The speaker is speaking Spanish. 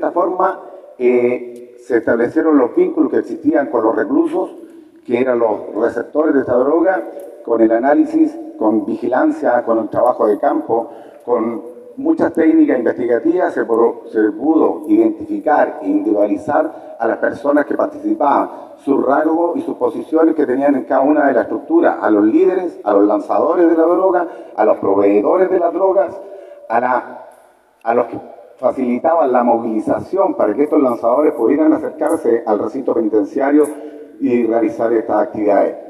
esta forma eh, se establecieron los vínculos que existían con los reclusos, que eran los receptores de esta droga, con el análisis, con vigilancia, con el trabajo de campo, con muchas técnicas investigativas se, pudo identificar e individualizar a las personas que participaban, sus rasgos y sus posiciones que tenían en cada una de las estructuras, a los líderes, a los lanzadores de la droga, a los proveedores de las drogas, a, a los que facilitaban la movilización para que estos lanzadores pudieran acercarse al recinto penitenciario y realizar estas actividades.